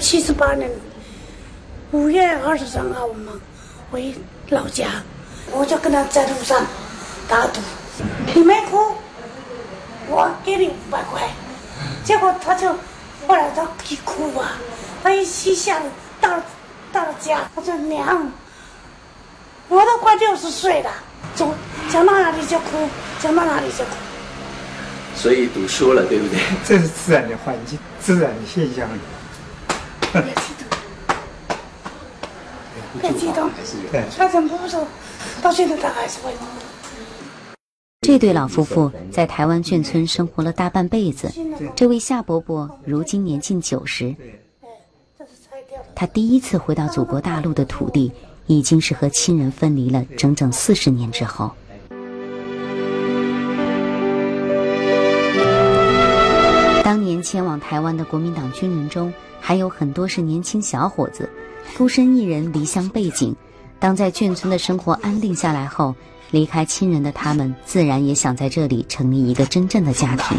七十八年五月二十三号，我们回老家，我就跟他在路上打赌，你没哭，我给你五百块。结果他就后来他一哭啊，他一气下到到了家，他说娘，我都快六十岁了，走讲到哪里就哭，讲到哪里就哭。所以赌输了，对不对？这是自然的环境，自然的现象。别激动，别激动，他忍不住，到现在他还是会。这对老夫妇在台湾眷村生活了大半辈子。这位夏伯伯如今年近九十，他第一次回到祖国大陆的土地，已经是和亲人分离了整整四十年之后。当年前往台湾的国民党军人中，还有很多是年轻小伙子，孤身一人离乡背井。当在眷村的生活安定下来后，离开亲人的他们，自然也想在这里成立一个真正的家庭。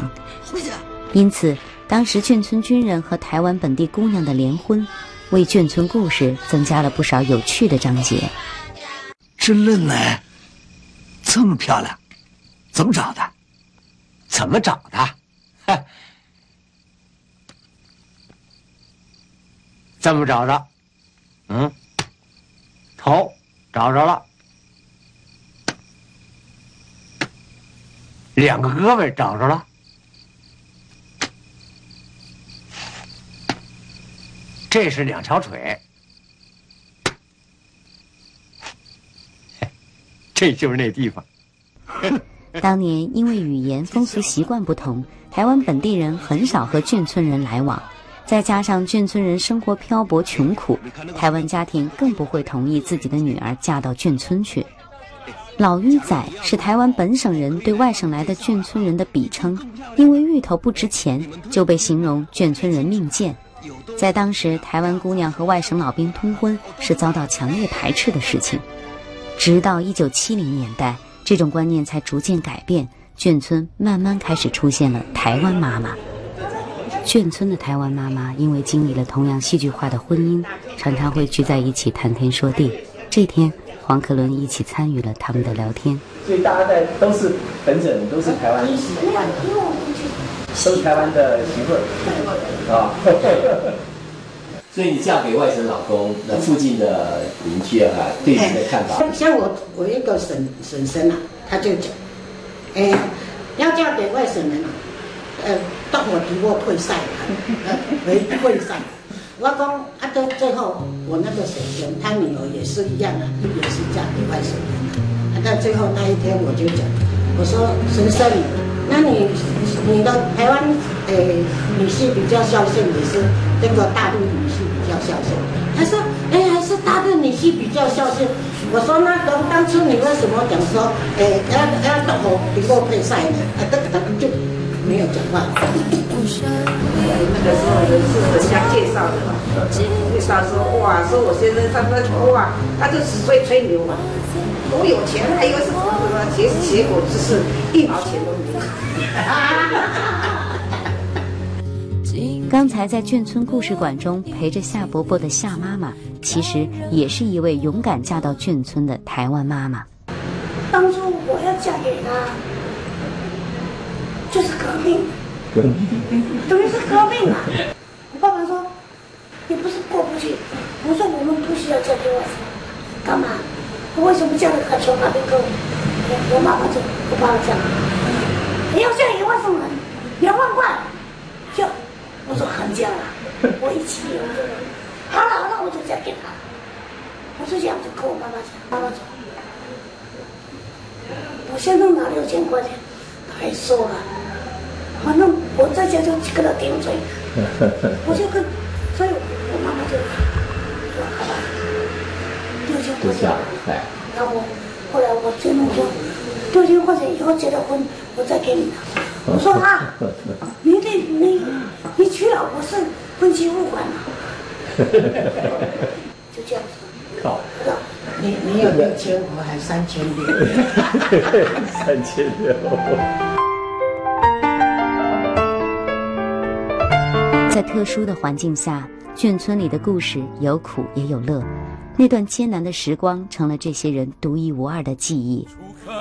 因此，当时眷村军人和台湾本地姑娘的联婚，为眷村故事增加了不少有趣的章节。真嫩奶这么漂亮，怎么找的？怎么找的？这么找着，嗯，头找着了，两个胳膊找着了，这是两条腿，这就是那地方。当年因为语言风俗习惯不同，台湾本地人很少和眷村人来往。再加上眷村人生活漂泊穷苦，台湾家庭更不会同意自己的女儿嫁到眷村去。老芋仔是台湾本省人对外省来的眷村人的比称，因为芋头不值钱，就被形容眷村人命贱。在当时，台湾姑娘和外省老兵通婚是遭到强烈排斥的事情。直到一九七零年代，这种观念才逐渐改变，眷村慢慢开始出现了台湾妈妈。眷村的台湾妈妈因为经历了同样戏剧化的婚姻，常常会聚在一起谈天说地。这天，黄可伦一起参与了他们的聊天。所以大家在都是本省，都是台湾，都是台湾的媳妇儿啊。所以你嫁给外省老公，那附近的邻居啊，对你的看法？像我，我一个婶婶婶啊，他就讲，哎，要嫁给外省人。呃，当我比我配晒呃，没配晒。我讲啊，到最后，我那个婶婶，她女儿也是一样啊，也是嫁给外省人啊。到最后那一天，我就讲，我说婶婶，那你你的台湾诶女婿比较孝顺，也是那个大陆女婿比较孝顺？他说，哎，还是大陆女婿比较孝顺。我说那个当初你为什么讲说，诶，要要到我比我配晒呢？啊，这个就。没有讲话。那个时候人是人家介绍的嘛，介绍说哇，说我先生他说哇，他就只会吹牛嘛，多有钱，还以为是什么什么，结结果只是一毛钱都没有。刚才在眷村故事馆中陪着夏伯伯的夏妈妈，其实也是一位勇敢嫁到眷村的台湾妈妈。当初我要嫁给他。就是革命，革命，等于是革命啊！我爸爸说，你不是过不去。我说我们不需要嫁给外省，干嘛？我为什么嫁给个穷阿兵哥？我我妈妈就我爸爸讲，你要嫁给外省人，两万块，就我说很嫁了，我一起我就好了好了，我就嫁给他。我说这样就跟我妈妈讲，妈妈说，我先生拿六千块钱，他还说了。反正我在家就去跟他顶嘴，我就跟，所以我妈妈就说好吧，六千块钱，然后后来我先生说六千块钱以后结了婚我再给你。我说 啊，你得你你娶老婆是分期付款嘛，就这样子。好，你你有六千五还三千六？三千六。在特殊的环境下，眷村里的故事有苦也有乐。那段艰难的时光成了这些人独一无二的记忆。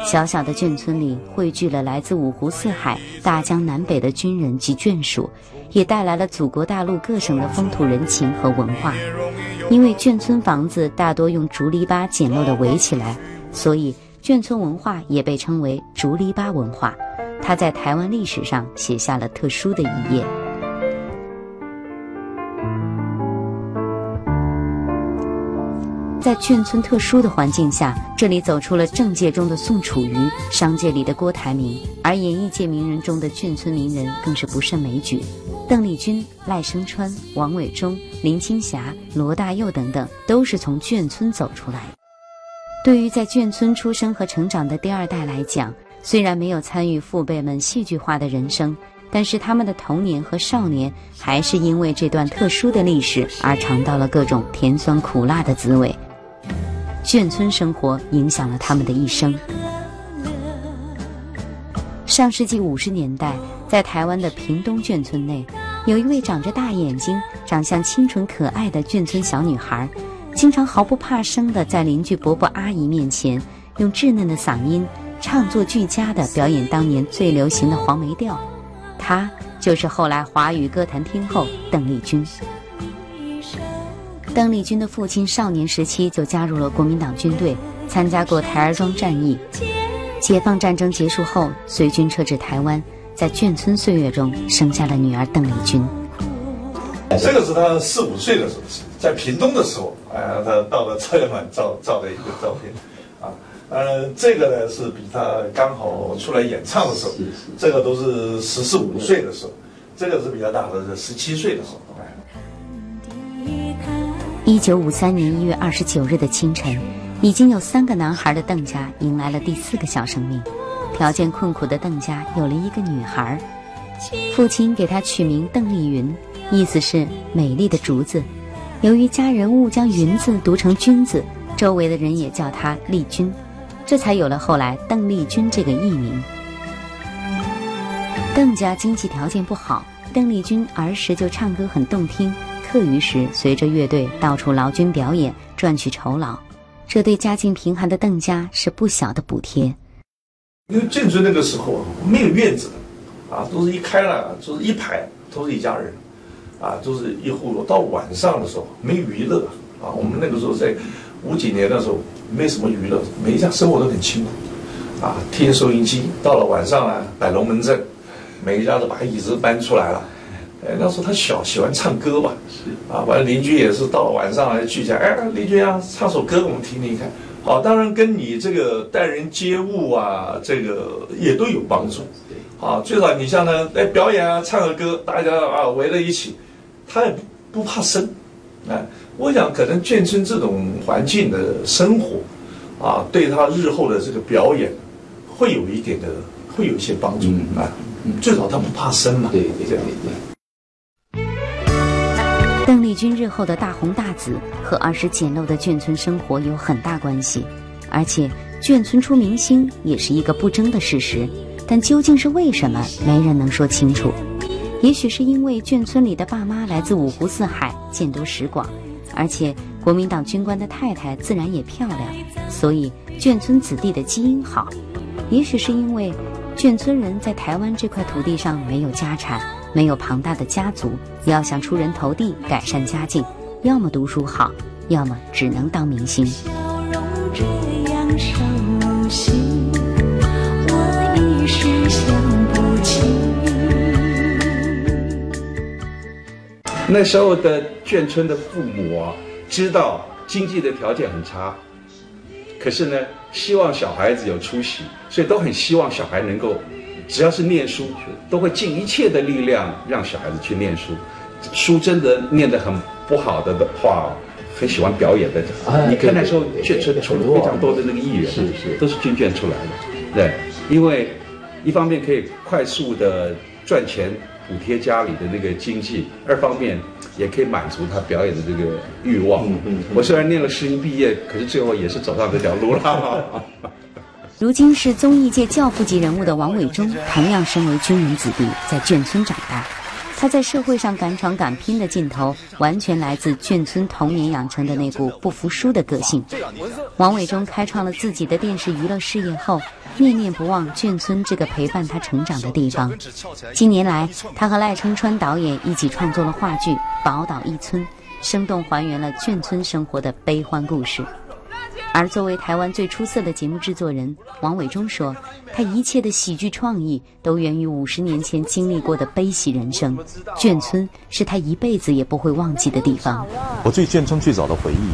小小的眷村里汇聚了来自五湖四海、大江南北的军人及眷属，也带来了祖国大陆各省的风土人情和文化。因为眷村房子大多用竹篱笆简陋地围起来，所以眷村文化也被称为竹篱笆文化。它在台湾历史上写下了特殊的一页。在眷村特殊的环境下，这里走出了政界中的宋楚瑜，商界里的郭台铭，而演艺界名人中的眷村名人更是不胜枚举。邓丽君、赖声川、王伟忠、林青霞、罗大佑等等，都是从眷村走出来。对于在眷村出生和成长的第二代来讲，虽然没有参与父辈们戏剧化的人生，但是他们的童年和少年，还是因为这段特殊的历史而尝到了各种甜酸苦辣的滋味。眷村生活影响了他们的一生。上世纪五十年代，在台湾的屏东眷村内，有一位长着大眼睛、长相清纯可爱的眷村小女孩，经常毫不怕生地在邻居伯伯阿姨面前，用稚嫩的嗓音唱作俱佳地表演当年最流行的黄梅调。她就是后来华语歌坛天后邓丽君。邓丽君的父亲少年时期就加入了国民党军队，参加过台儿庄战役。解放战争结束后，随军撤至台湾，在眷村岁月中生下了女儿邓丽君。这个是他四五岁的时候，在屏东的时候，哎，他到了朝阳馆照照的一个照片，啊，呃，这个呢是比他刚好出来演唱的时候，这个都是十四五岁的时候，这个是比较大的，是十七岁的时候。一九五三年一月二十九日的清晨，已经有三个男孩的邓家迎来了第四个小生命。条件困苦的邓家有了一个女孩，父亲给她取名邓丽云，意思是美丽的竹子。由于家人误将“云”字读成“君”字，周围的人也叫她丽君，这才有了后来邓丽君这个艺名。邓家经济条件不好，邓丽君儿时就唱歌很动听。课余时，随着乐队到处劳军表演，赚取酬劳，这对家境贫寒的邓家是不小的补贴。因为建村那个时候没有院子，啊，都是一开了，就是一排，都是一家人，啊，都是一户。到晚上的时候没娱乐，啊，我们那个时候在五几年的时候没什么娱乐，每一家生活都很清苦，啊，听收音机，到了晚上呢摆龙门阵，每一家都把椅子搬出来了。哎，那时候他小，喜欢唱歌吧？是啊，完了邻居也是到了晚上来聚一下，哎，邻居啊，唱首歌我们听听看。好，当然跟你这个待人接物啊，这个也都有帮助。啊，最少你像呢哎表演啊，唱个歌，大家啊围在一起，他也不怕生。哎，我想可能眷村这种环境的生活，啊，对他日后的这个表演会有一点的，会有一些帮助啊。最少他不怕生嘛。对对对对。邓丽君日后的大红大紫和儿时简陋的眷村生活有很大关系，而且眷村出明星也是一个不争的事实。但究竟是为什么，没人能说清楚。也许是因为眷村里的爸妈来自五湖四海，见多识广，而且国民党军官的太太自然也漂亮，所以眷村子弟的基因好。也许是因为眷村人在台湾这块土地上没有家产。没有庞大的家族，要想出人头地、改善家境，要么读书好，要么只能当明星。那时候的眷村的父母啊，知道经济的条件很差，可是呢，希望小孩子有出息，所以都很希望小孩能够。只要是念书，都会尽一切的力量让小孩子去念书。书真的念得很不好的的话，很喜欢表演的。你看那时候确实出了非常多的那个艺人，是是，都是军眷出来的。对，因为一方面可以快速的赚钱补贴家里的那个经济，二方面也可以满足他表演的这个欲望。我虽然念了师音毕业，可是最后也是走上这条路了。如今是综艺界教父级人物的王伟忠，同样身为军人子弟，在眷村长大。他在社会上敢闯敢拼的劲头，完全来自眷村童年养成的那股不服输的个性。王伟忠开创了自己的电视娱乐事业后，念念不忘眷村这个陪伴他成长的地方。近年来，他和赖声川导演一起创作了话剧《宝岛一村》，生动还原了眷村生活的悲欢故事。而作为台湾最出色的节目制作人，王伟忠说：“他一切的喜剧创意都源于五十年前经历过的悲喜人生。眷村是他一辈子也不会忘记的地方。我最眷村最早的回忆，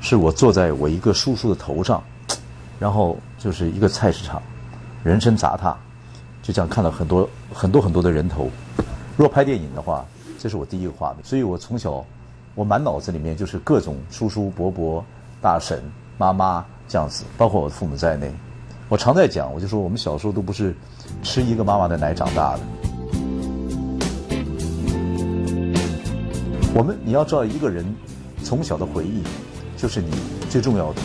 是我坐在我一个叔叔的头上，然后就是一个菜市场，人声杂沓，就这样看到很多很多很多的人头。若拍电影的话，这是我第一个画面。所以我从小，我满脑子里面就是各种叔叔伯伯、大婶。”妈妈这样子，包括我的父母在内，我常在讲，我就说我们小时候都不是吃一个妈妈的奶长大的。我们你要知道，一个人从小的回忆，就是你最重要的。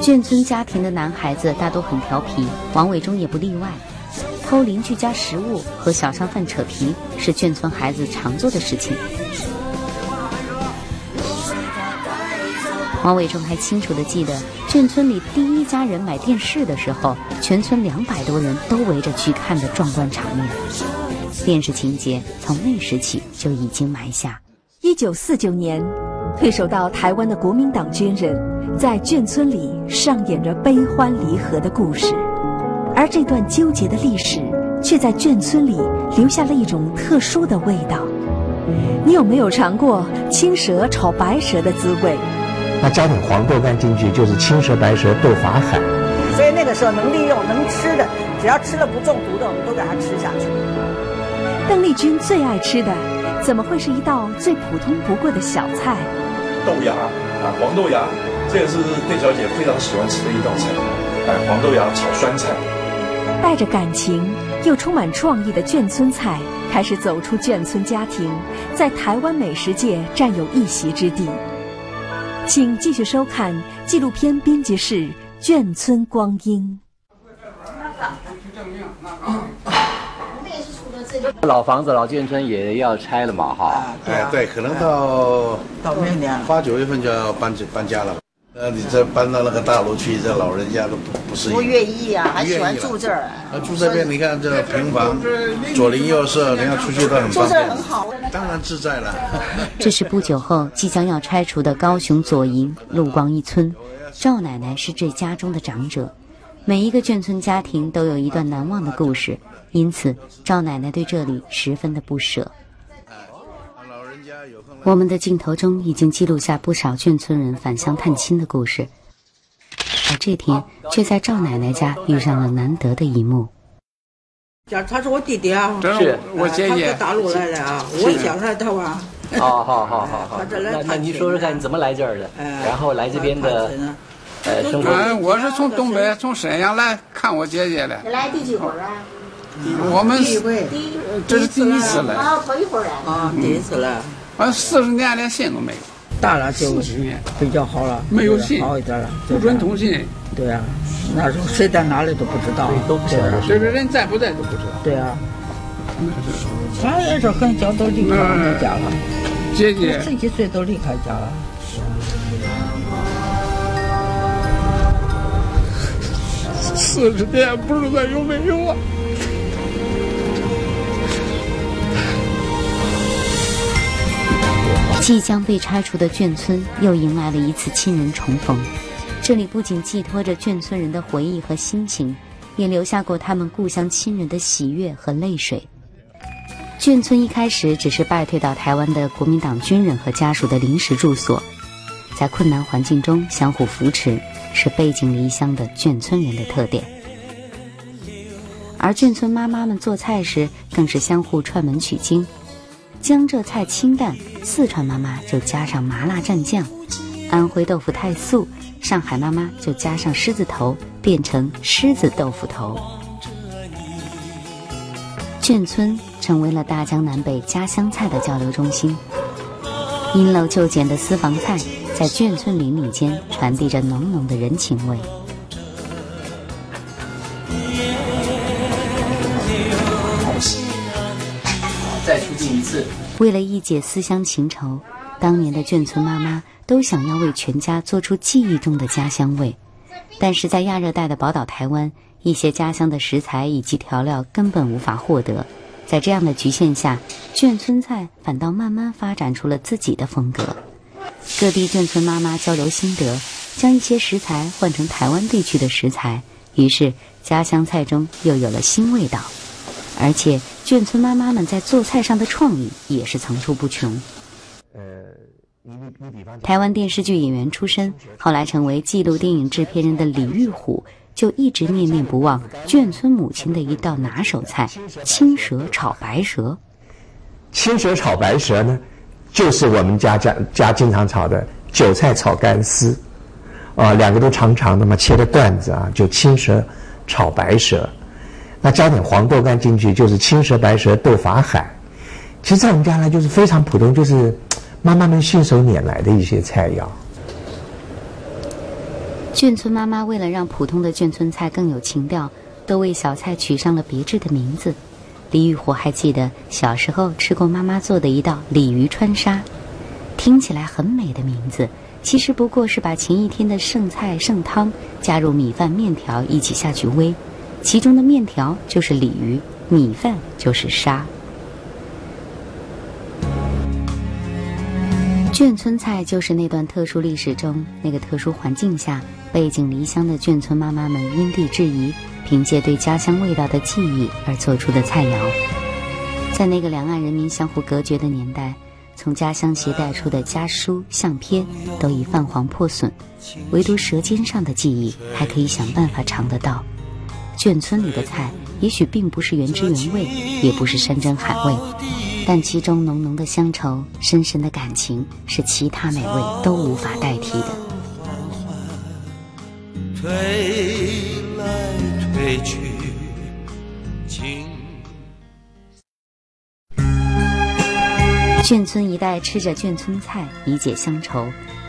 眷村家庭的男孩子大多很调皮，王伟忠也不例外。偷邻居家食物和小商贩扯皮，是眷村孩子常做的事情。王伟忠还清楚地记得，眷村里第一家人买电视的时候，全村两百多人都围着去看的壮观场面。电视情节从那时起就已经埋下。一九四九年，退守到台湾的国民党军人，在眷村里上演着悲欢离合的故事，而这段纠结的历史，却在眷村里留下了一种特殊的味道。你有没有尝过青蛇炒白蛇的滋味？那加点黄豆干进去，就是青蛇白蛇斗法海。所以那个时候能利用能吃的，只要吃了不中毒的，我们都给它吃下去。邓丽君最爱吃的，怎么会是一道最普通不过的小菜？豆芽啊，黄豆芽，这也是邓小姐非常喜欢吃的一道菜。哎，黄豆芽炒酸菜。带着感情又充满创意的眷村菜，开始走出眷村家庭，在台湾美食界占有一席之地。请继续收看纪录片编辑室《眷村光阴》。老房子、老眷村也要拆了嘛，哈。哎，对，可能到到明年八九月份就要搬搬家了。呃，你这搬到那个大楼去，这老人家都不不适应。不愿意啊，还喜欢住这儿。啊，住这边，你看这平房，左邻右舍，人家出去都很方便。住这很好，当然自在了。这是不久后即将要拆除的高雄左营陆光一村，赵奶奶是这家中的长者。每一个眷村家庭都有一段难忘的故事，因此赵奶奶对这里十分的不舍。我们的镜头中已经记录下不少眷村人返乡探亲的故事，而这天却在赵奶奶家遇上了难得的一幕。叫他是我弟弟啊，是我姐姐，大陆来的啊，我叫他他啊。好好好好好，那那你说说看你怎么来这儿的？然后来这边的，呃，生活。嗯，我是从东北从沈阳来看我姐姐的。你来第几回啊？我们第一回，这是第一次来。啊，头一回来。啊，第一次来。我四十年连信都没有，大了就比较好了，没有信。好一点了，不准通信。对啊，那时候谁在哪里都不知道，都不晓得，这个人在不在都不知道。对啊，他也是很小都离开我们家了，姐姐。十几岁都离开家了。四十年不知道有没有啊？即将被拆除的眷村又迎来了一次亲人重逢，这里不仅寄托着眷村人的回忆和心情，也留下过他们故乡亲人的喜悦和泪水。眷村一开始只是败退到台湾的国民党军人和家属的临时住所，在困难环境中相互扶持，是背井离乡的眷村人的特点。而眷村妈妈们做菜时，更是相互串门取经。江浙菜清淡，四川妈妈就加上麻辣蘸酱；安徽豆腐太素，上海妈妈就加上狮子头，变成狮子豆腐头。眷村成为了大江南北家乡菜的交流中心，因陋就简的私房菜在眷村邻里间传递着浓浓的人情味。为了一解思乡情愁，当年的眷村妈妈都想要为全家做出记忆中的家乡味。但是在亚热带的宝岛台湾，一些家乡的食材以及调料根本无法获得。在这样的局限下，眷村菜反倒慢慢发展出了自己的风格。各地眷村妈妈交流心得，将一些食材换成台湾地区的食材，于是家乡菜中又有了新味道。而且眷村妈妈们在做菜上的创意也是层出不穷。台湾电视剧演员出身，后来成为纪录电影制片人的李玉虎，就一直念念不忘眷村母亲的一道拿手菜——青蛇炒白蛇。青蛇炒白蛇呢，就是我们家家家经常炒的韭菜炒干丝，啊，两个都长长的嘛，切的段子啊，就青蛇炒白蛇。那加点黄豆干进去，就是青蛇白蛇豆法海。其实，在我们家呢，就是非常普通，就是。妈妈们信手拈来的一些菜肴。眷村妈妈为了让普通的眷村菜更有情调，都为小菜取上了别致的名字。李玉虎还记得小时候吃过妈妈做的一道鲤鱼川沙，听起来很美的名字，其实不过是把前一天的剩菜剩汤加入米饭面条一起下去煨，其中的面条就是鲤鱼，米饭就是沙。眷村菜就是那段特殊历史中那个特殊环境下背井离乡的眷村妈妈们因地制宜，凭借对家乡味道的记忆而做出的菜肴。在那个两岸人民相互隔绝的年代，从家乡携带出的家书、相片都已泛黄破损，唯独舌尖上的记忆还可以想办法尝得到。眷村里的菜也许并不是原汁原味，也不是山珍海味。但其中浓浓的乡愁、深深的感情，是其他美味都无法代替的。眷村一代吃着眷村菜以解乡愁，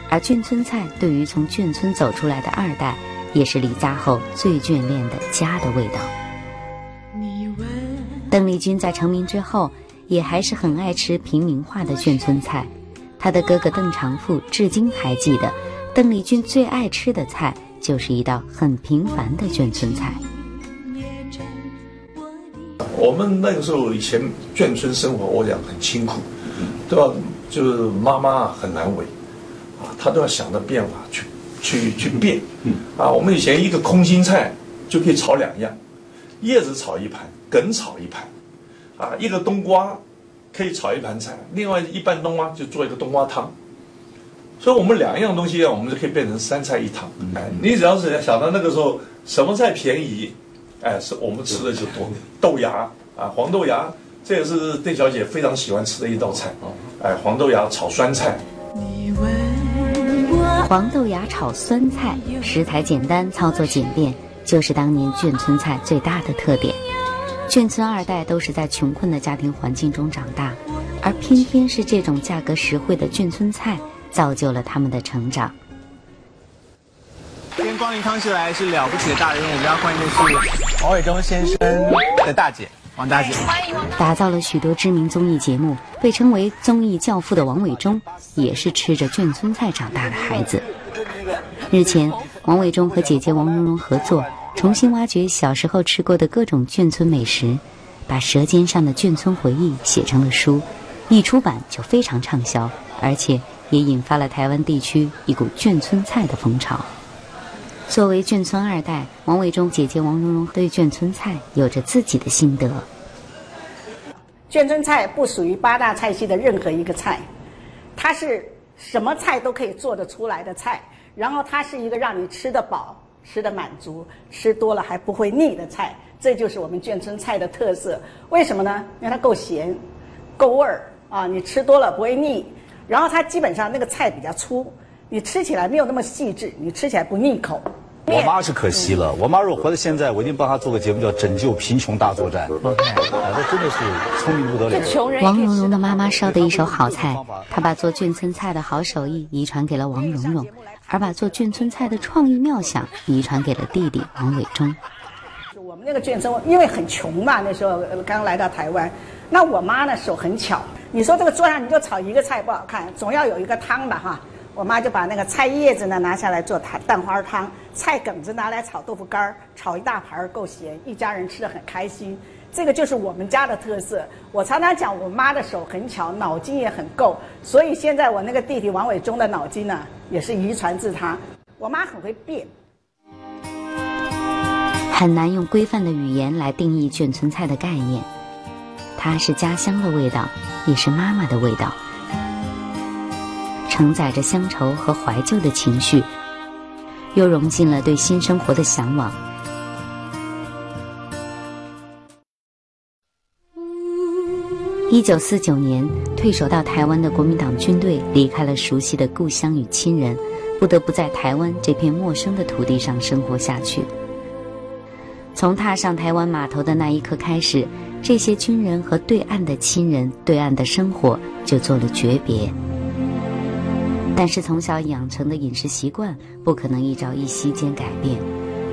而眷村菜对于从眷村走出来的二代，也是离家后最眷恋的家的味道。邓丽君在成名之后。也还是很爱吃平民化的眷村菜，她的哥哥邓长富至今还记得，邓丽君最爱吃的菜就是一道很平凡的眷村菜。我们那个时候以前眷村生活，我讲很辛苦，都要就是妈妈很难为，啊，她都要想着变法去去去变，啊，我们以前一个空心菜就可以炒两样，叶子炒一盘，梗炒一盘。啊，一个冬瓜可以炒一盘菜，另外一半冬瓜就做一个冬瓜汤，所以我们两样东西啊，我们就可以变成三菜一汤。哎，你只要是想到那个时候什么菜便宜，哎，是我们吃的就多。豆芽啊，黄豆芽，这也是邓小姐非常喜欢吃的一道菜啊。哎，黄豆芽炒酸菜。黄豆芽炒酸菜，食材简单，操作简便，就是当年眷村菜最大的特点。眷村二代都是在穷困的家庭环境中长大，而偏偏是这种价格实惠的眷村菜，造就了他们的成长。今天光临康熙来是了不起的大人物，我们要欢迎的是王伟忠先生的大姐王大姐。打造了许多知名综艺节目，被称为综艺教父的王伟忠，也是吃着眷村菜长大的孩子。日前，王伟忠和姐姐王蓉蓉合作。重新挖掘小时候吃过的各种眷村美食，把舌尖上的眷村回忆写成了书，一出版就非常畅销，而且也引发了台湾地区一股眷村菜的风潮。作为眷村二代，王伟忠姐姐王蓉蓉对眷村菜有着自己的心得。眷村菜不属于八大菜系的任何一个菜，它是什么菜都可以做得出来的菜，然后它是一个让你吃得饱。吃得满足，吃多了还不会腻的菜，这就是我们眷村菜的特色。为什么呢？因为它够咸，够味儿啊！你吃多了不会腻。然后它基本上那个菜比较粗，你吃起来没有那么细致，你吃起来不腻口。我妈是可惜了，我妈如果活到现在，我一定帮她做个节目，叫《拯救贫穷大作战》。那真的是聪明不得了。王蓉蓉的妈妈烧的一手好菜，她把做眷村菜的好手艺遗传给了王蓉蓉。而把做眷村菜的创意妙想遗传给了弟弟王伟忠。我们那个眷村因为很穷嘛，那时候刚来到台湾，那我妈呢手很巧，你说这个桌上你就炒一个菜不好看，总要有一个汤吧哈。我妈就把那个菜叶子呢拿下来做蛋蛋花汤，菜梗子拿来炒豆腐干，炒一大盘儿够咸，一家人吃的很开心。这个就是我们家的特色。我常常讲，我妈的手很巧，脑筋也很够，所以现在我那个弟弟王伟忠的脑筋呢，也是遗传自他。我妈很会变。很难用规范的语言来定义眷村菜的概念，它是家乡的味道，也是妈妈的味道，承载着乡愁和怀旧的情绪，又融进了对新生活的向往。一九四九年，退守到台湾的国民党军队离开了熟悉的故乡与亲人，不得不在台湾这片陌生的土地上生活下去。从踏上台湾码头的那一刻开始，这些军人和对岸的亲人、对岸的生活就做了诀别。但是从小养成的饮食习惯不可能一朝一夕间改变，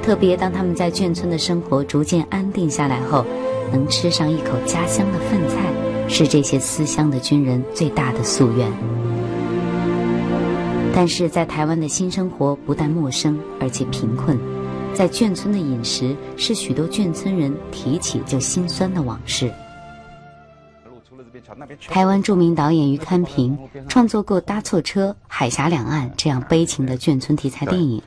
特别当他们在眷村的生活逐渐安定下来后，能吃上一口家乡的饭菜，是这些思乡的军人最大的夙愿。但是在台湾的新生活不但陌生，而且贫困。在眷村的饮食是许多眷村人提起就心酸的往事。台湾著名导演于堪平创作过《搭错车》《海峡两岸》这样悲情的眷村题材电影，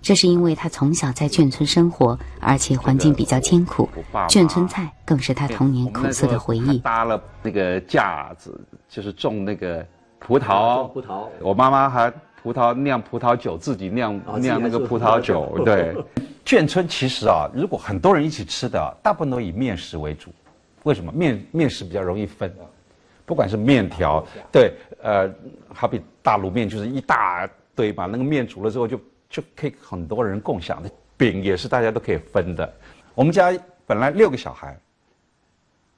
这是因为他从小在眷村生活，而且环境比较艰苦，眷村菜更是他童年苦涩的回忆。搭了那个架子，就是种那个葡萄。葡萄。我妈妈还。葡萄酿葡萄酒，自己酿酿那个葡萄酒。对，眷村其实啊，如果很多人一起吃的，大部分都以面食为主。为什么？面面食比较容易分，不管是面条，对，呃，好比大卤面就是一大堆，把那个面煮了之后就就可以很多人共享的。饼也是大家都可以分的。我们家本来六个小孩，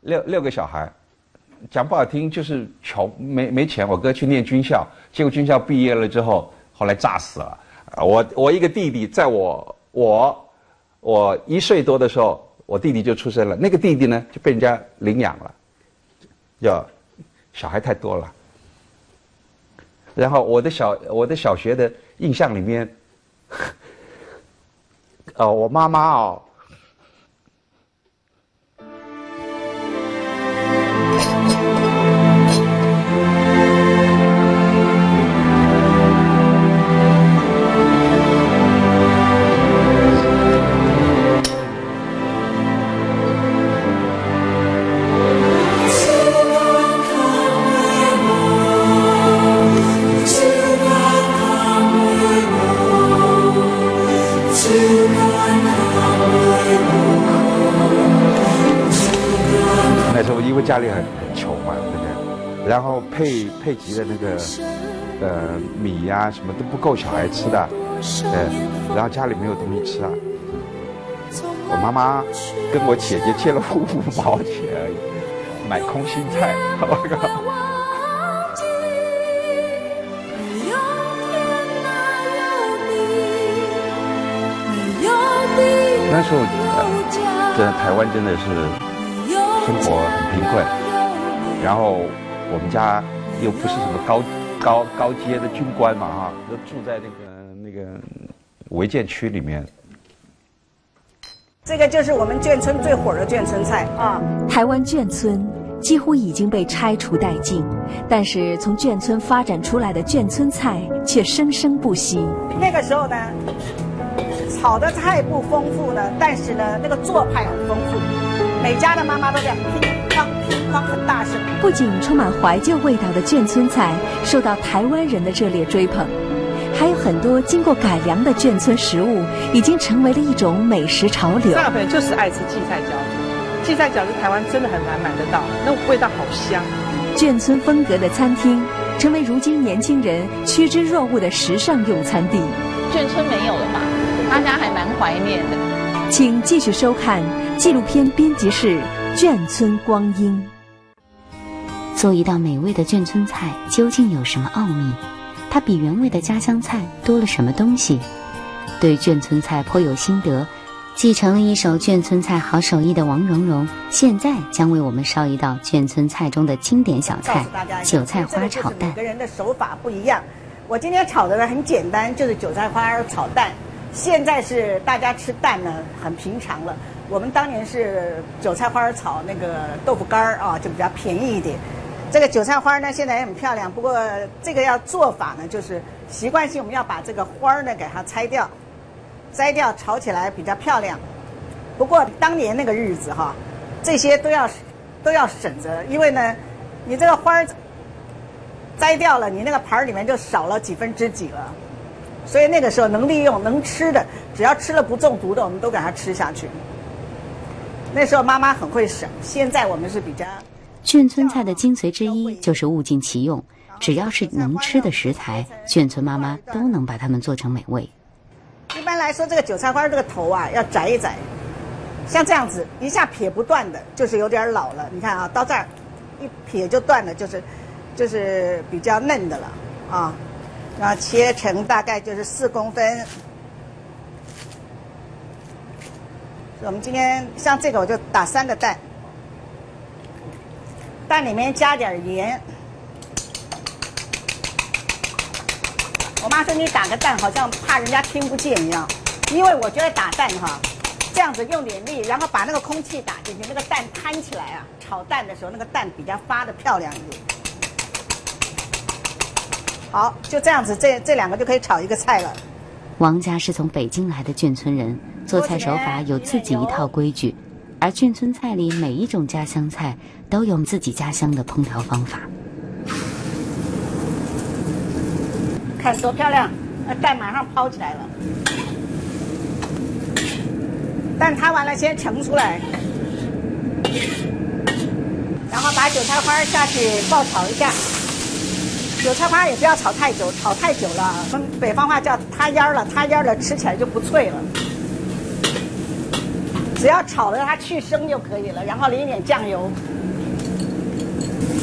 六六个小孩。讲不好听就是穷，没没钱。我哥去念军校，结果军校毕业了之后，后来炸死了。我我一个弟弟，在我我我一岁多的时候，我弟弟就出生了。那个弟弟呢，就被人家领养了，叫小孩太多了。然后我的小我的小学的印象里面，哦，我妈妈哦。什么都不够小孩吃的，对。然后家里没有东西吃啊，我妈妈跟我姐姐借了五毛钱而已，买空心菜，我靠！那时候，在台湾真的是。生活很贫困，然后我们家又不是什么高高高阶的军官嘛，哈，都住在那个那个违建区里面。这个就是我们眷村最火的眷村菜啊！台湾眷村几乎已经被拆除殆尽，但是从眷村发展出来的眷村菜却生生不息。那个时候呢，炒的菜不丰富呢，但是呢，那个做派很丰富。每家的妈妈都这样乒乓乒乓很大声。不仅充满怀旧味道的眷村菜受到台湾人的热烈追捧，还有很多经过改良的眷村食物已经成为了一种美食潮流。大部分就是爱吃荠菜饺子，荠菜饺子台湾真的很难买得到，那味道好香。眷村风格的餐厅成为如今年轻人趋之若鹜的时尚用餐地。眷村没有了吧？大家还蛮怀念的。请继续收看。纪录片编辑室《眷村光阴》。做一道美味的眷村菜究竟有什么奥秘？它比原味的家乡菜多了什么东西？对眷村菜颇有心得，继承了一手眷村菜好手艺的王蓉蓉，现在将为我们烧一道眷村菜中的经典小菜——韭菜花炒蛋。每个人的手法不一样，我今天炒的呢很简单，就是韭菜花炒蛋。现在是大家吃蛋呢很平常了，我们当年是韭菜花炒那个豆腐干儿啊，就比较便宜一点。这个韭菜花呢现在也很漂亮，不过这个要做法呢，就是习惯性我们要把这个花儿呢给它拆掉。摘掉炒起来比较漂亮，不过当年那个日子哈，这些都要都要省着，因为呢，你这个花儿摘掉了，你那个盘儿里面就少了几分之几了，所以那个时候能利用能吃的，只要吃了不中毒的，我们都给它吃下去。那时候妈妈很会省，现在我们是比较。眷村菜的精髓之一就是物尽其用，只要是能吃的食材，眷村妈妈都能把它们做成美味。一般来说，这个韭菜花这个头啊，要摘一摘，像这样子一下撇不断的，就是有点老了。你看啊，到这儿一撇就断了，就是就是比较嫩的了啊。然后切成大概就是四公分。我们今天像这个，我就打三个蛋，蛋里面加点盐。我妈说你打个蛋，好像怕人家听不见一样，因为我觉得打蛋哈，这样子用点力，然后把那个空气打进去，那个蛋摊起来啊，炒蛋的时候那个蛋比较发的漂亮一点。好，就这样子，这这两个就可以炒一个菜了。王家是从北京来的眷村人，做菜手法有自己一套规矩，而眷村菜里每一种家乡菜都有自己家乡的烹调方法。看多漂亮，那蛋马上抛起来了。蛋摊完了，先盛出来，然后把韭菜花下去爆炒一下。韭菜花也不要炒太久，炒太久了，北方话叫塌烟了，塌烟了吃起来就不脆了。只要炒的它去生就可以了，然后淋一点酱油，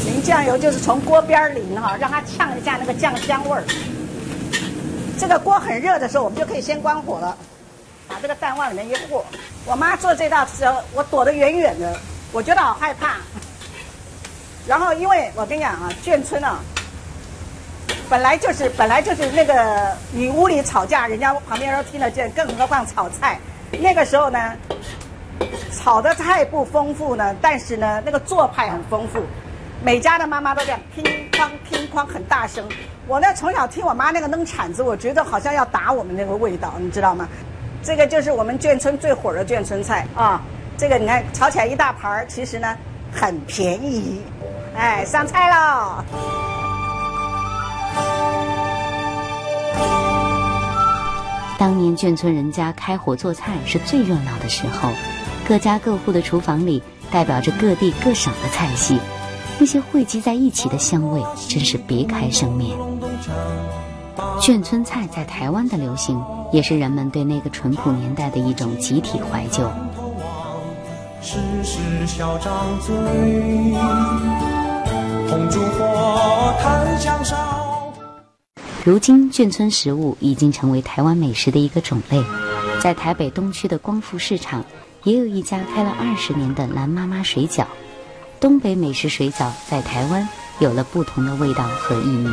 淋酱油就是从锅边淋哈，让它呛一下那个酱香味儿。这个锅很热的时候，我们就可以先关火了，把这个蛋往里面一和。我妈做这道时候，我躲得远远的，我觉得好害怕。然后，因为我跟你讲啊，眷村啊，本来就是本来就是那个你屋里吵架，人家旁边都听得见，更何况炒菜。那个时候呢，炒的菜不丰富呢，但是呢，那个做派很丰富。每家的妈妈都这样，乒乓乒乓很大声。我呢从小听我妈那个弄铲子，我觉得好像要打我们那个味道，你知道吗？这个就是我们眷村最火的眷村菜啊。这个你看炒起来一大盘儿，其实呢很便宜。哎，上菜喽！当年眷村人家开火做菜是最热闹的时候，各家各户的厨房里代表着各地各省的菜系。那些汇集在一起的香味，真是别开生面。眷村菜在台湾的流行，也是人们对那个淳朴年代的一种集体怀旧。如今，眷村食物已经成为台湾美食的一个种类。在台北东区的光复市场，也有一家开了二十年的蓝妈妈水饺。东北美食水饺在台湾有了不同的味道和意义。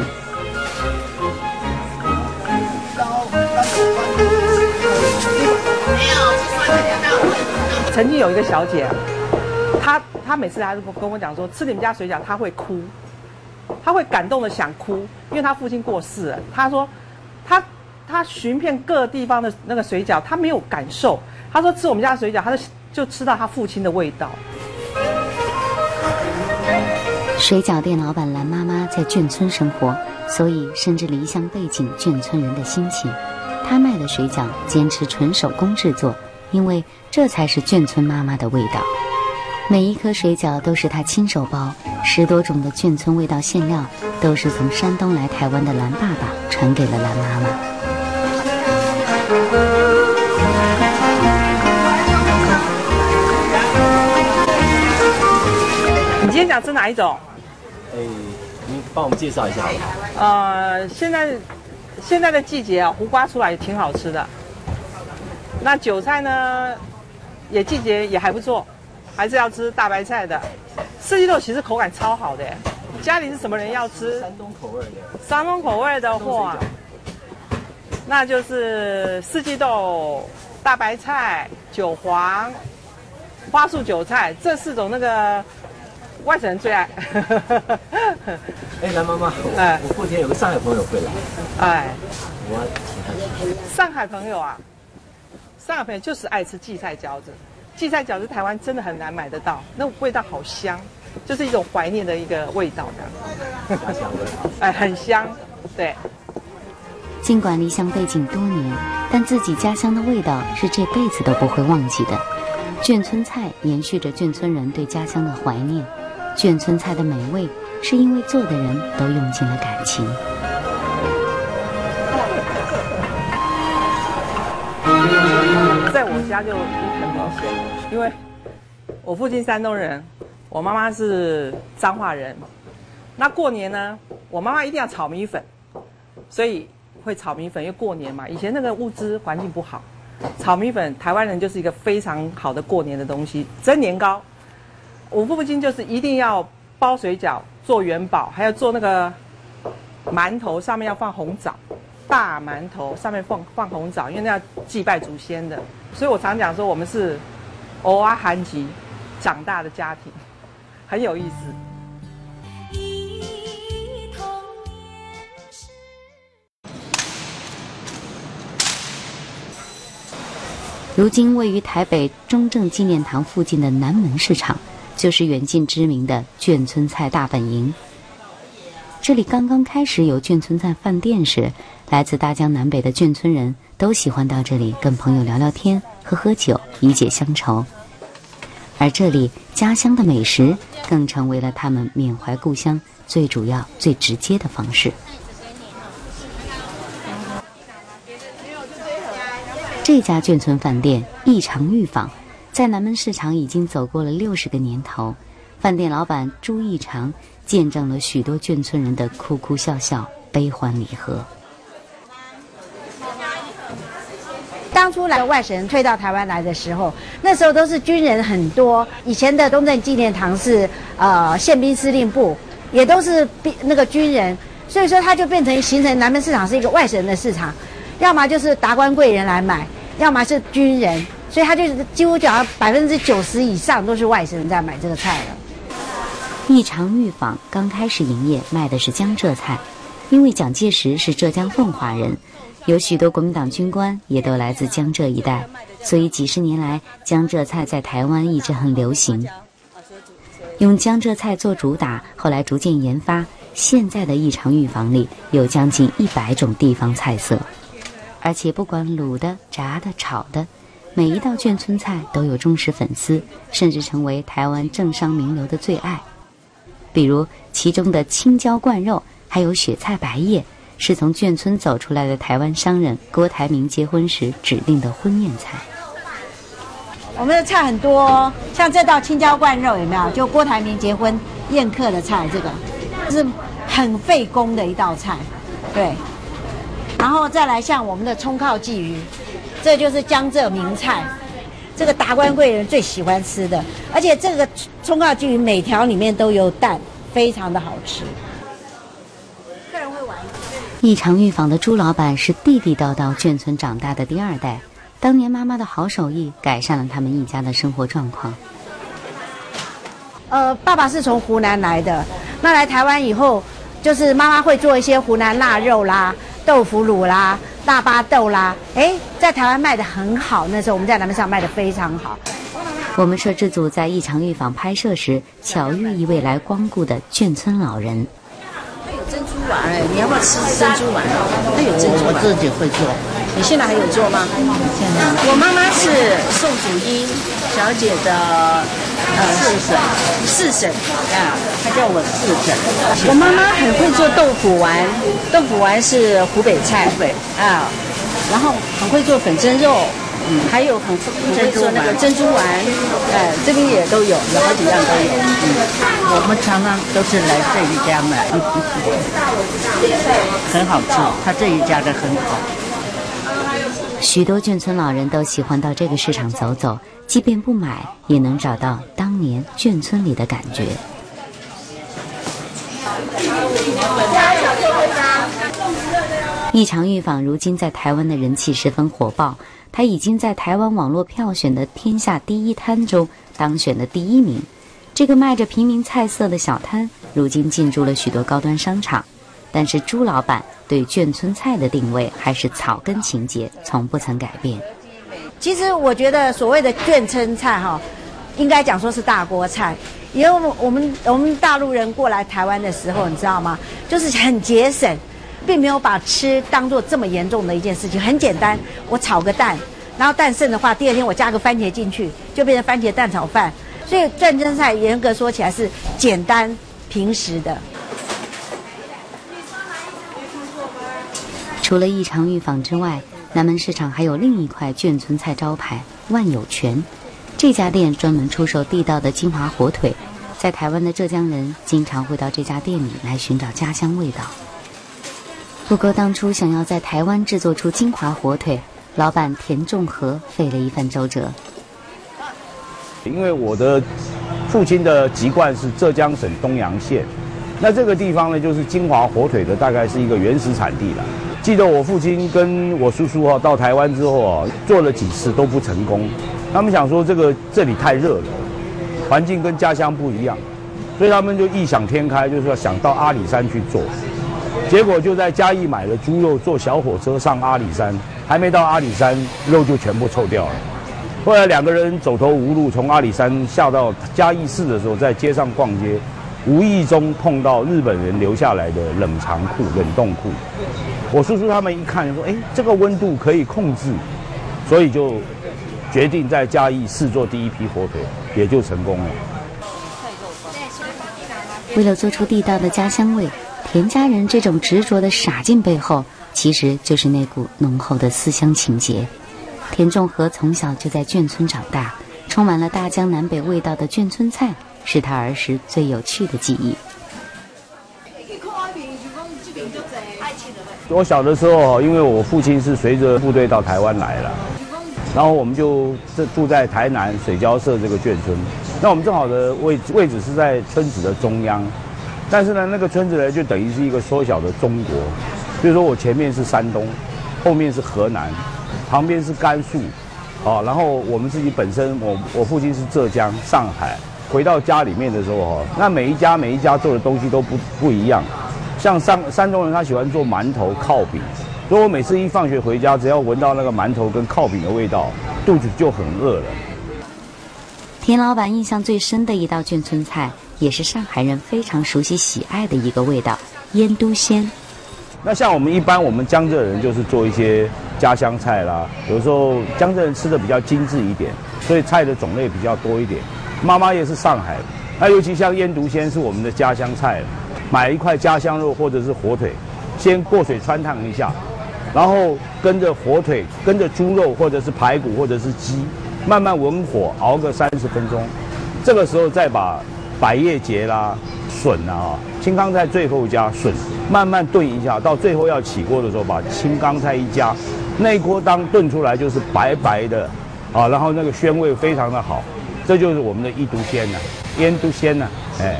曾经有一个小姐，她她每次来都跟我讲说，吃你们家水饺她会哭，她会感动的想哭，因为她父亲过世了。她说，她她寻遍各地方的那个水饺，她没有感受。他说吃我们家水饺，他就就吃到他父亲的味道。水饺店老板蓝妈妈在眷村生活，所以深知离乡背景眷村人的心情。她卖的水饺坚持纯手工制作，因为这才是眷村妈妈的味道。每一颗水饺都是她亲手包，十多种的眷村味道馅料都是从山东来台湾的蓝爸爸传给了蓝妈妈。今天想吃哪一种？哎，您帮我们介绍一下好不好？呃，现在现在的季节啊，胡瓜出来也挺好吃的。那韭菜呢？也季节也还不错，还是要吃大白菜的。四季豆其实口感超好的，家里是什么人要吃？山东口味的。山东口味的话，那就是四季豆、大白菜、韭黄、花束韭菜这四种那个外省人最爱。哎，蓝妈妈，哎，我过天有个上海朋友会来，哎，我请他吃。上海朋友啊，上海朋友就是爱吃荠菜饺子。荠菜饺子台湾真的很难买得到，那味道好香，就是一种怀念的一个味道的。家乡味哎，很香，对。尽管离乡背井多年，但自己家乡的味道是这辈子都不会忘记的。眷村菜延续着眷村人对家乡的怀念，眷村菜的美味是因为做的人都用尽了感情。在我家就很明显，因为我父亲山东人，我妈妈是彰化人。那过年呢，我妈妈一定要炒米粉，所以会炒米粉，因为过年嘛。以前那个物资环境不好，炒米粉台湾人就是一个非常好的过年的东西。蒸年糕，我父亲就是一定要包水饺、做元宝，还要做那个馒头，上面要放红枣。大馒头上面放放红枣，因为那要祭拜祖先的，所以我常讲说我们是偶啊韩籍长大的家庭，很有意思。如今位于台北中正纪念堂附近的南门市场，就是远近知名的眷村菜大本营。这里刚刚开始有眷村菜饭店时，来自大江南北的眷村人都喜欢到这里跟朋友聊聊天、喝喝酒，以解乡愁。而这里家乡的美食更成为了他们缅怀故乡最主要、最直接的方式。这家眷村饭店异常御坊，在南门市场已经走过了六十个年头。饭店老板朱义长见证了许多眷村人的哭哭笑笑、悲欢离合。当初来外省人退到台湾来的时候，那时候都是军人很多。以前的东正纪念堂是呃宪兵司令部，也都是那个军人，所以说它就变成形成南门市场是一个外省人的市场，要么就是达官贵人来买，要么是军人，所以他就几乎讲百分之九十以上都是外省人在买这个菜了。异常御坊刚开始营业卖的是江浙菜，因为蒋介石是浙江奉化人，有许多国民党军官也都来自江浙一带，所以几十年来江浙菜在台湾一直很流行。用江浙菜做主打，后来逐渐研发，现在的异常御坊里有将近一百种地方菜色，而且不管卤的、炸的、炒的。每一道眷村菜都有忠实粉丝，甚至成为台湾政商名流的最爱。比如其中的青椒灌肉，还有雪菜白叶，是从眷村走出来的台湾商人郭台铭结婚时指定的婚宴菜。我们的菜很多，像这道青椒灌肉有没有？就郭台铭结婚宴客的菜，这个是很费工的一道菜，对。然后再来像我们的葱靠鲫鱼，这就是江浙名菜。这个达官贵人最喜欢吃的，而且这个葱烤鲫鱼每条里面都有蛋，非常的好吃。客人会玩。异常预防的朱老板是地地道道眷村长大的第二代，当年妈妈的好手艺改善了他们一家的生活状况。呃，爸爸是从湖南来的，那来台湾以后，就是妈妈会做一些湖南腊肉啦、豆腐乳啦。腊八豆啦，哎，在台湾卖的很好。那时候我们在南门上卖的非常好。我们摄制组在异常预防拍摄时，巧遇一位来光顾的眷村老人。他有珍珠丸哎，你要不要吃珍珠丸？他有珍珠丸，我自己会做。你现在还有做吗？现在。我妈妈是宋祖英小姐的呃四婶，四婶啊，她叫我四婶。我妈妈很会做豆腐丸，豆腐丸是湖北菜，湖北啊，然后很会做粉蒸肉，嗯，还有很很会做那个珍珠丸，哎，这边也都有，有好几样都有。嗯，我们常常都是来这一家买，很好吃，他这一家的很好。许多眷村老人都喜欢到这个市场走走，即便不买，也能找到当年眷村里的感觉。一场预访如今在台湾的人气十分火爆，他已经在台湾网络票选的天下第一摊中当选了第一名。这个卖着平民菜色的小摊，如今进驻了许多高端商场。但是朱老板对眷村菜的定位还是草根情节，从不曾改变。其实我觉得所谓的眷村菜哈，应该讲说是大锅菜。因为我们我们我们大陆人过来台湾的时候，你知道吗？就是很节省，并没有把吃当做这么严重的一件事情。很简单，我炒个蛋，然后蛋剩的话，第二天我加个番茄进去，就变成番茄蛋炒饭。所以眷村菜严格说起来是简单平实的。除了异常预防之外，南门市场还有另一块眷村菜招牌万有泉。这家店专门出售地道的金华火腿，在台湾的浙江人经常会到这家店里来寻找家乡味道。不过当初想要在台湾制作出金华火腿，老板田仲和费了一番周折。因为我的父亲的籍贯是浙江省东阳县，那这个地方呢，就是金华火腿的大概是一个原始产地了。记得我父亲跟我叔叔哈到台湾之后啊，做了几次都不成功。他们想说这个这里太热了，环境跟家乡不一样，所以他们就异想天开，就是说想到阿里山去做。结果就在嘉义买了猪肉，坐小火车上阿里山，还没到阿里山，肉就全部臭掉了。后来两个人走投无路，从阿里山下到嘉义市的时候，在街上逛街，无意中碰到日本人留下来的冷藏库、冷冻库。我叔叔他们一看就说：“哎，这个温度可以控制，所以就决定在嘉义试做第一批火腿，也就成功了。”为了做出地道的家乡味，田家人这种执着的傻劲背后，其实就是那股浓厚的思乡情结。田仲和从小就在眷村长大，充满了大江南北味道的眷村菜，是他儿时最有趣的记忆。我小的时候，因为我父亲是随着部队到台湾来了，然后我们就这住在台南水交社这个眷村。那我们正好的位位置是在村子的中央，但是呢，那个村子呢就等于是一个缩小的中国。比如说我前面是山东，后面是河南，旁边是甘肃，啊，然后我们自己本身，我我父亲是浙江、上海。回到家里面的时候，哈，那每一家每一家做的东西都不不一样。像山山东人，他喜欢做馒头、靠饼，所以我每次一放学回家，只要闻到那个馒头跟靠饼的味道，肚子就很饿了。田老板印象最深的一道眷村菜，也是上海人非常熟悉喜爱的一个味道——腌都鲜。那像我们一般，我们江浙人就是做一些家乡菜啦，有时候江浙人吃的比较精致一点，所以菜的种类比较多一点。妈妈也是上海，那尤其像腌笃鲜是我们的家乡菜。买一块家乡肉或者是火腿，先过水穿烫一下，然后跟着火腿、跟着猪肉或者是排骨或者是鸡，慢慢文火熬个三十分钟。这个时候再把百叶结啦、笋啊、青冈菜最后加笋，慢慢炖一下，到最后要起锅的时候把青冈菜一加，那锅汤炖出来就是白白的，啊，然后那个鲜味非常的好，这就是我们的一都鲜呐，烟都鲜呐，哎。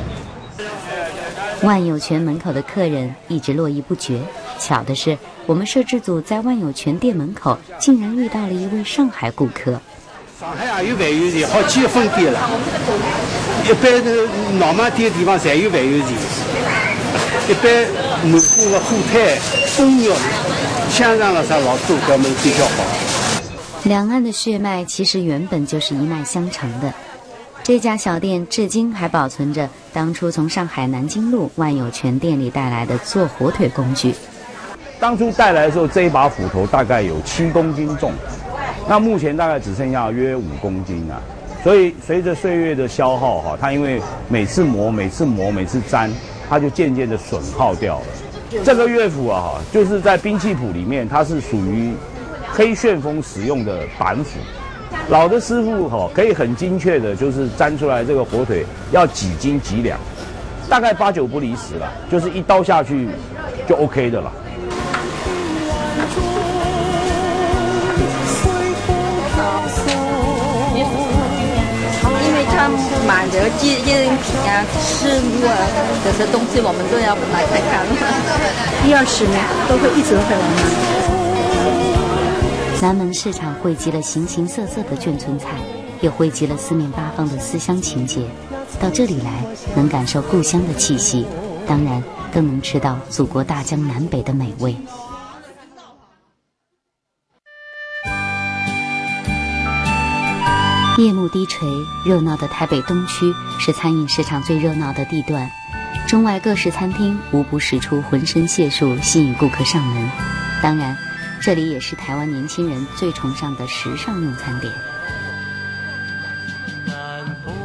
万有泉门口的客人一直络绎不绝。巧的是，我们摄制组在万有泉店门口竟然遇到了一位上海顾客。上海也有万有泉，好几个分店了。一般的闹门店地方侪有万有泉。一般满户的货摊、风肉、香肠了啥老多，搿么比较好。两岸的血脉其实原本就是一脉相承的。这家小店至今还保存着当初从上海南京路万有泉店里带来的做火腿工具。当初带来的时候，这一把斧头大概有七公斤重，那目前大概只剩下约五公斤啊。所以随着岁月的消耗，哈，它因为每次磨、每次磨、每次粘，它就渐渐的损耗掉了。这个乐斧啊，就是在兵器谱里面，它是属于黑旋风使用的板斧，老的师傅哈可以很精确的，就是粘出来这个火腿要几斤几两，大概八九不离十了，就是一刀下去就 OK 的了。因为它满的纪念品啊、食物啊这些东西，我们都要买来看看，一二十年都会一直回来的。南门市场汇集了形形色色的眷村菜，也汇集了四面八方的思乡情结。到这里来，能感受故乡的气息，当然更能吃到祖国大江南北的美味。夜幕低垂，热闹的台北东区是餐饮市场最热闹的地段，中外各式餐厅无不使出浑身解数吸引顾客上门。当然，这里也是台湾年轻人最崇尚的时尚用餐点。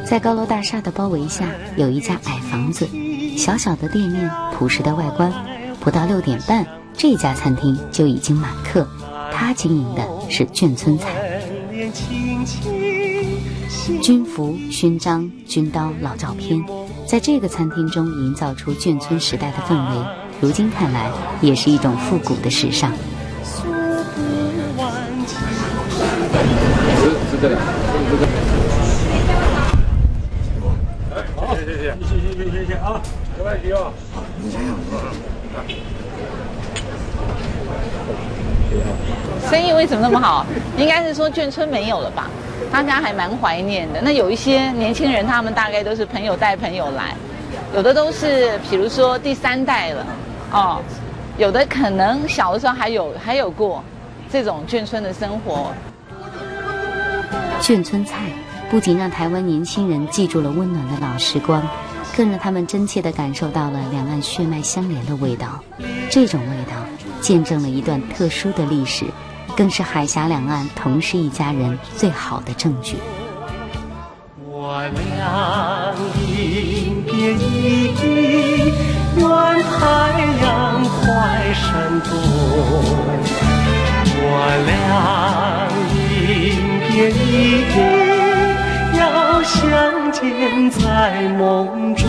在高楼大厦的包围下，有一家矮房子，小小的店面，朴实的外观。不到六点半，这家餐厅就已经满客。他经营的是眷村菜。军服、勋章、军刀、老照片，在这个餐厅中营造出眷村时代的氛围。如今看来，也是一种复古的时尚。谢谢谢谢谢谢谢啊，没问题啊。生意为什么那么好？应该是说眷村没有了吧？大家还蛮怀念的。那有一些年轻人，他们大概都是朋友带朋友来，有的都是，比如说第三代了，哦，有的可能小的时候还有还有过这种眷村的生活。眷村菜不仅让台湾年轻人记住了温暖的老时光，更让他们真切地感受到了两岸血脉相连的味道。这种味道见证了一段特殊的历史。更是海峡两岸同是一家人最好的证据。我俩临别依依，愿太阳快升东。我俩临别依依，要相见在梦中。